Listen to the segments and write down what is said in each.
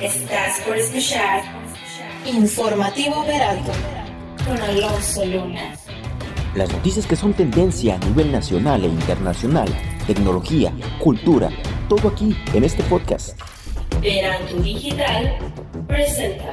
Estás por escuchar Informativo Veralto con Alonso Luna. Las noticias que son tendencia a nivel nacional e internacional, tecnología, cultura, todo aquí en este podcast. Veralto Digital presenta.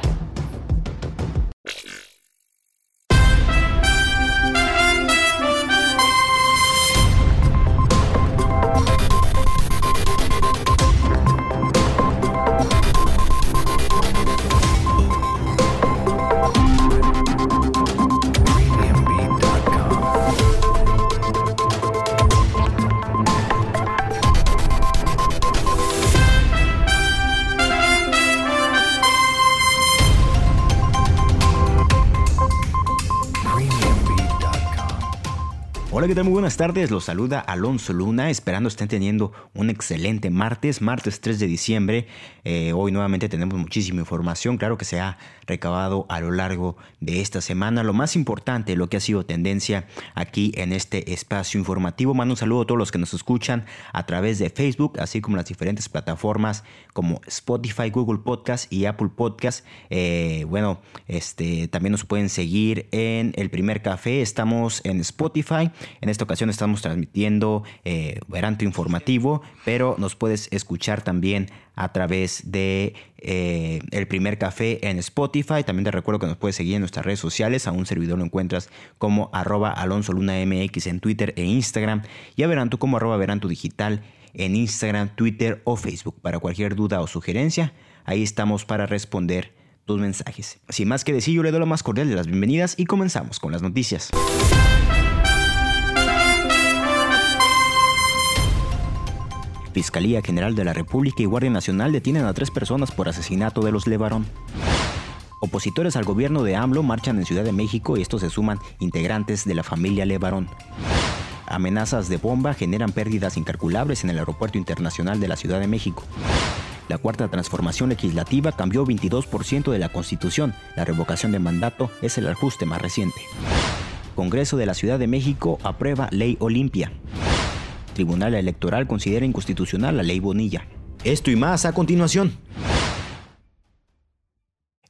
Muy buenas tardes. Los saluda Alonso Luna, esperando estén teniendo un excelente martes, martes 3 de diciembre. Eh, hoy nuevamente tenemos muchísima información, claro que se ha recabado a lo largo de esta semana. Lo más importante, lo que ha sido tendencia aquí en este espacio informativo. Mando un saludo a todos los que nos escuchan a través de Facebook, así como las diferentes plataformas como Spotify, Google Podcast y Apple Podcast. Eh, bueno, este, también nos pueden seguir en El Primer Café. Estamos en Spotify. En esta ocasión estamos transmitiendo eh, Veranto Informativo, pero nos puedes escuchar también a través de eh, El Primer Café en Spotify. También te recuerdo que nos puedes seguir en nuestras redes sociales. A un servidor lo encuentras como arroba Alonso Luna MX en Twitter e Instagram. Y a Veranto como arroba Veranto Digital en Instagram, Twitter o Facebook. Para cualquier duda o sugerencia, ahí estamos para responder tus mensajes. Sin más que decir, yo le doy la más cordial de las bienvenidas y comenzamos con las noticias. Fiscalía General de la República y Guardia Nacional detienen a tres personas por asesinato de los Levarón. Opositores al gobierno de AMLO marchan en Ciudad de México y estos se suman integrantes de la familia Levarón. Amenazas de bomba generan pérdidas incalculables en el Aeropuerto Internacional de la Ciudad de México. La cuarta transformación legislativa cambió 22% de la Constitución. La revocación de mandato es el ajuste más reciente. Congreso de la Ciudad de México aprueba Ley Olimpia. Tribunal Electoral considera inconstitucional la ley Bonilla. Esto y más a continuación.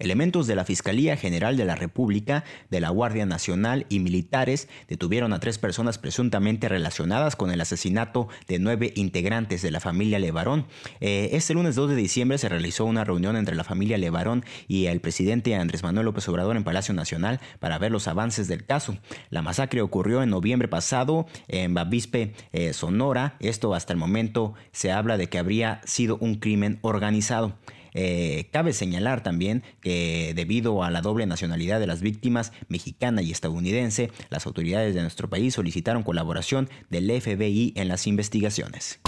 Elementos de la Fiscalía General de la República, de la Guardia Nacional y militares detuvieron a tres personas presuntamente relacionadas con el asesinato de nueve integrantes de la familia Levarón. Eh, este lunes 2 de diciembre se realizó una reunión entre la familia Levarón y el presidente Andrés Manuel López Obrador en Palacio Nacional para ver los avances del caso. La masacre ocurrió en noviembre pasado en Bavispe, eh, Sonora. Esto hasta el momento se habla de que habría sido un crimen organizado. Eh, cabe señalar también que debido a la doble nacionalidad de las víctimas, mexicana y estadounidense, las autoridades de nuestro país solicitaron colaboración del FBI en las investigaciones.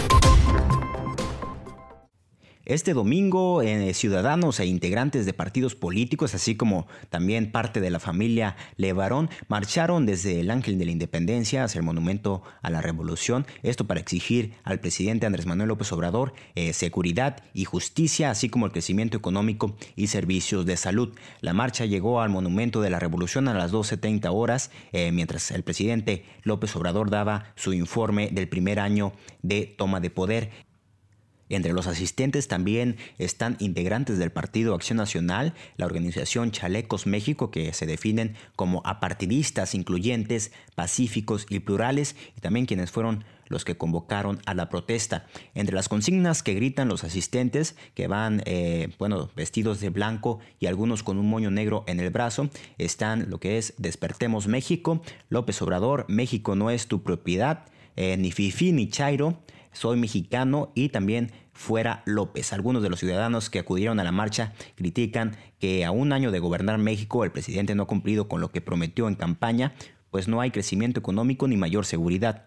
Este domingo, eh, ciudadanos e integrantes de partidos políticos, así como también parte de la familia Levarón, marcharon desde el Ángel de la Independencia hacia el Monumento a la Revolución, esto para exigir al presidente Andrés Manuel López Obrador eh, seguridad y justicia, así como el crecimiento económico y servicios de salud. La marcha llegó al Monumento de la Revolución a las 12.30 horas, eh, mientras el presidente López Obrador daba su informe del primer año de toma de poder. Entre los asistentes también están integrantes del Partido Acción Nacional, la organización Chalecos México, que se definen como apartidistas, incluyentes, pacíficos y plurales, y también quienes fueron los que convocaron a la protesta. Entre las consignas que gritan los asistentes, que van eh, bueno, vestidos de blanco y algunos con un moño negro en el brazo, están lo que es Despertemos México, López Obrador, México no es tu propiedad, eh, ni Fifi ni Chairo, soy mexicano y también fuera López. Algunos de los ciudadanos que acudieron a la marcha critican que a un año de gobernar México el presidente no ha cumplido con lo que prometió en campaña, pues no hay crecimiento económico ni mayor seguridad.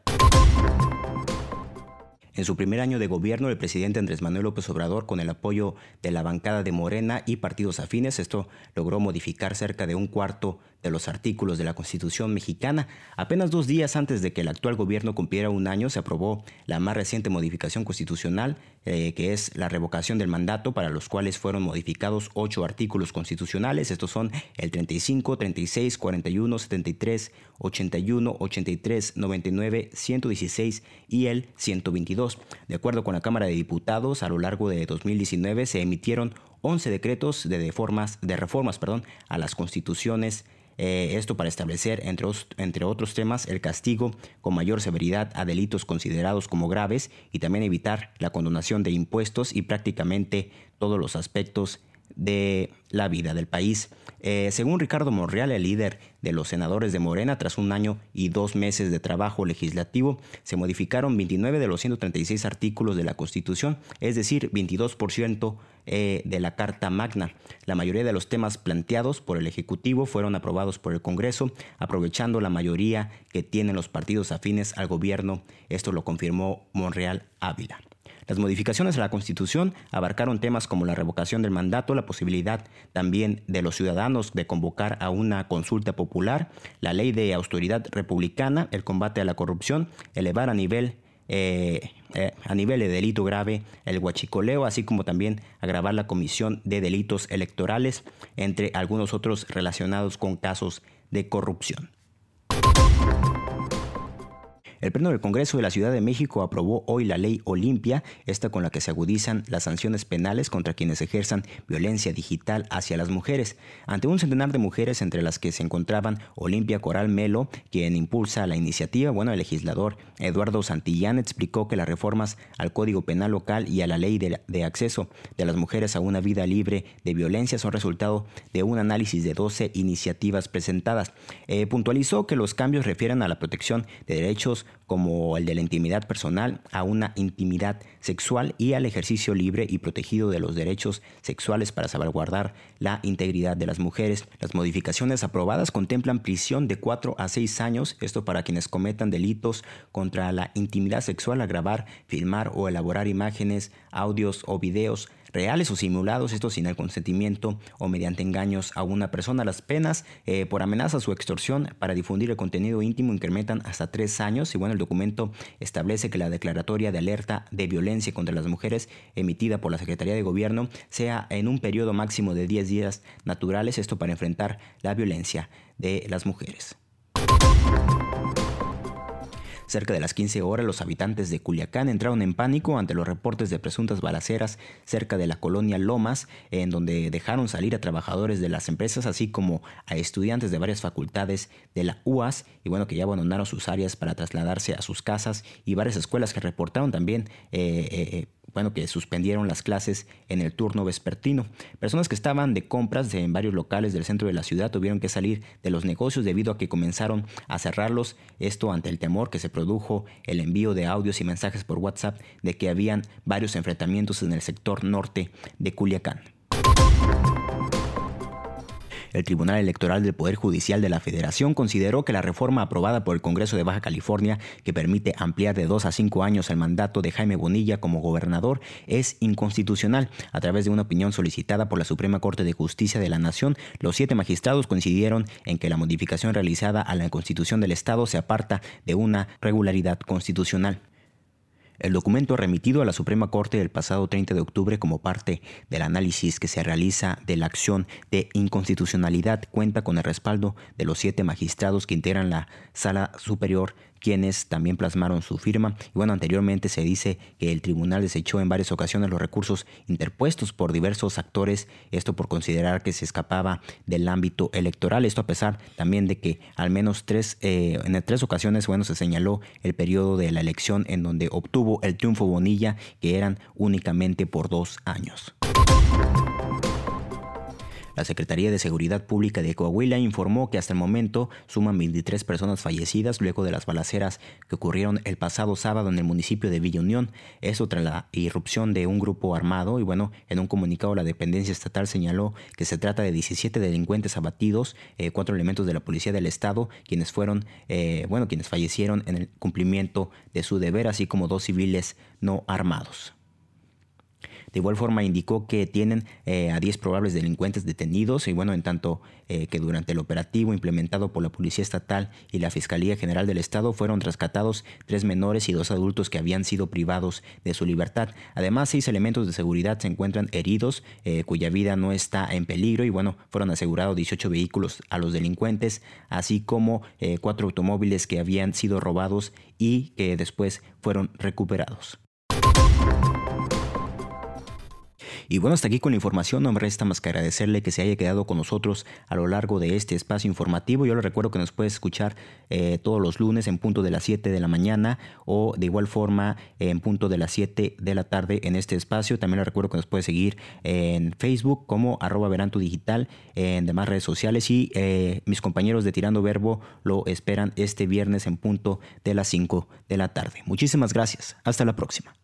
En su primer año de gobierno, el presidente Andrés Manuel López Obrador, con el apoyo de la bancada de Morena y partidos afines, esto logró modificar cerca de un cuarto de los artículos de la Constitución mexicana. Apenas dos días antes de que el actual gobierno cumpliera un año, se aprobó la más reciente modificación constitucional, eh, que es la revocación del mandato, para los cuales fueron modificados ocho artículos constitucionales. Estos son el 35, 36, 41, 73, 81, 83, 99, 116 y el 122 2022. De acuerdo con la Cámara de Diputados, a lo largo de 2019 se emitieron 11 decretos de, reformas, de reformas perdón, a las constituciones eh, esto para establecer, entre, entre otros temas, el castigo con mayor severidad a delitos considerados como graves y también evitar la condonación de impuestos y prácticamente todos los aspectos de la vida del país. Eh, según Ricardo Monreal, el líder de los senadores de Morena, tras un año y dos meses de trabajo legislativo, se modificaron 29 de los 136 artículos de la Constitución, es decir, 22% eh, de la Carta Magna. La mayoría de los temas planteados por el Ejecutivo fueron aprobados por el Congreso, aprovechando la mayoría que tienen los partidos afines al gobierno. Esto lo confirmó Monreal Ávila. Las modificaciones a la Constitución abarcaron temas como la revocación del mandato, la posibilidad también de los ciudadanos de convocar a una consulta popular, la ley de autoridad republicana, el combate a la corrupción, elevar a nivel eh, eh, a nivel de delito grave el huachicoleo, así como también agravar la comisión de delitos electorales, entre algunos otros relacionados con casos de corrupción. El Pleno del Congreso de la Ciudad de México aprobó hoy la ley Olimpia, esta con la que se agudizan las sanciones penales contra quienes ejerzan violencia digital hacia las mujeres. Ante un centenar de mujeres entre las que se encontraban Olimpia Coral Melo, quien impulsa la iniciativa, bueno, el legislador Eduardo Santillán explicó que las reformas al Código Penal local y a la ley de, acceso de las mujeres a una vida libre de violencia son resultado de un análisis de 12 iniciativas presentadas. Eh, puntualizó que los cambios refieren a la protección de derechos como el de la intimidad personal, a una intimidad sexual y al ejercicio libre y protegido de los derechos sexuales para salvaguardar la integridad de las mujeres. Las modificaciones aprobadas contemplan prisión de 4 a 6 años, esto para quienes cometan delitos contra la intimidad sexual a grabar, filmar o elaborar imágenes, audios o videos reales o simulados, esto sin el consentimiento o mediante engaños a una persona. Las penas eh, por amenazas o extorsión para difundir el contenido íntimo incrementan hasta tres años y bueno, el documento establece que la declaratoria de alerta de violencia contra las mujeres emitida por la Secretaría de Gobierno sea en un periodo máximo de 10 días naturales, esto para enfrentar la violencia de las mujeres. Cerca de las 15 horas, los habitantes de Culiacán entraron en pánico ante los reportes de presuntas balaceras cerca de la colonia Lomas, en donde dejaron salir a trabajadores de las empresas, así como a estudiantes de varias facultades de la UAS, y bueno, que ya abandonaron sus áreas para trasladarse a sus casas, y varias escuelas que reportaron también eh, eh, eh bueno, que suspendieron las clases en el turno vespertino. Personas que estaban de compras en varios locales del centro de la ciudad tuvieron que salir de los negocios debido a que comenzaron a cerrarlos, esto ante el temor que se produjo el envío de audios y mensajes por WhatsApp de que habían varios enfrentamientos en el sector norte de Culiacán. El Tribunal Electoral del Poder Judicial de la Federación consideró que la reforma aprobada por el Congreso de Baja California, que permite ampliar de dos a cinco años el mandato de Jaime Bonilla como gobernador, es inconstitucional. A través de una opinión solicitada por la Suprema Corte de Justicia de la Nación, los siete magistrados coincidieron en que la modificación realizada a la Constitución del Estado se aparta de una regularidad constitucional. El documento remitido a la Suprema Corte el pasado 30 de octubre como parte del análisis que se realiza de la acción de inconstitucionalidad cuenta con el respaldo de los siete magistrados que integran la Sala Superior quienes también plasmaron su firma. Y bueno, anteriormente se dice que el tribunal desechó en varias ocasiones los recursos interpuestos por diversos actores, esto por considerar que se escapaba del ámbito electoral, esto a pesar también de que al menos tres, eh, en tres ocasiones, bueno, se señaló el periodo de la elección en donde obtuvo el triunfo Bonilla, que eran únicamente por dos años. La Secretaría de Seguridad Pública de Coahuila informó que hasta el momento suman 23 personas fallecidas luego de las balaceras que ocurrieron el pasado sábado en el municipio de Villa Unión. Eso tras la irrupción de un grupo armado y bueno, en un comunicado la dependencia estatal señaló que se trata de 17 delincuentes abatidos, eh, cuatro elementos de la policía del estado, quienes fueron, eh, bueno, quienes fallecieron en el cumplimiento de su deber, así como dos civiles no armados. De igual forma indicó que tienen eh, a 10 probables delincuentes detenidos y bueno, en tanto eh, que durante el operativo implementado por la Policía Estatal y la Fiscalía General del Estado fueron rescatados tres menores y dos adultos que habían sido privados de su libertad. Además, seis elementos de seguridad se encuentran heridos, eh, cuya vida no está en peligro y bueno, fueron asegurados 18 vehículos a los delincuentes, así como cuatro automóviles que habían sido robados y que después fueron recuperados. Y bueno, hasta aquí con la información. No me resta más que agradecerle que se haya quedado con nosotros a lo largo de este espacio informativo. Yo le recuerdo que nos puede escuchar eh, todos los lunes en punto de las 7 de la mañana o de igual forma en punto de las 7 de la tarde en este espacio. También le recuerdo que nos puede seguir en Facebook como arroba veranto digital, en demás redes sociales y eh, mis compañeros de Tirando Verbo lo esperan este viernes en punto de las 5 de la tarde. Muchísimas gracias. Hasta la próxima.